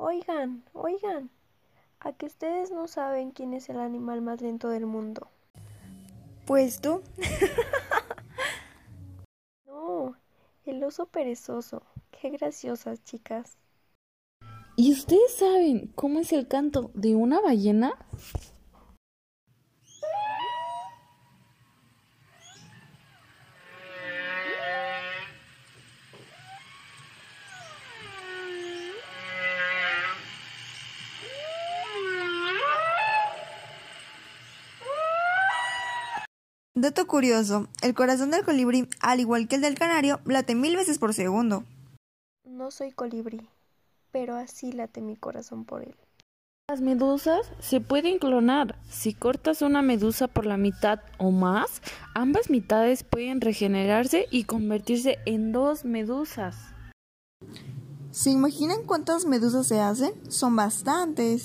Oigan, oigan, a que ustedes no saben quién es el animal más lento del mundo. Pues tú. no, el oso perezoso. Qué graciosas, chicas. ¿Y ustedes saben cómo es el canto de una ballena? Dato curioso, el corazón del colibrí, al igual que el del canario, late mil veces por segundo. No soy colibrí, pero así late mi corazón por él. Las medusas se pueden clonar. Si cortas una medusa por la mitad o más, ambas mitades pueden regenerarse y convertirse en dos medusas. ¿Se imaginan cuántas medusas se hacen? Son bastantes.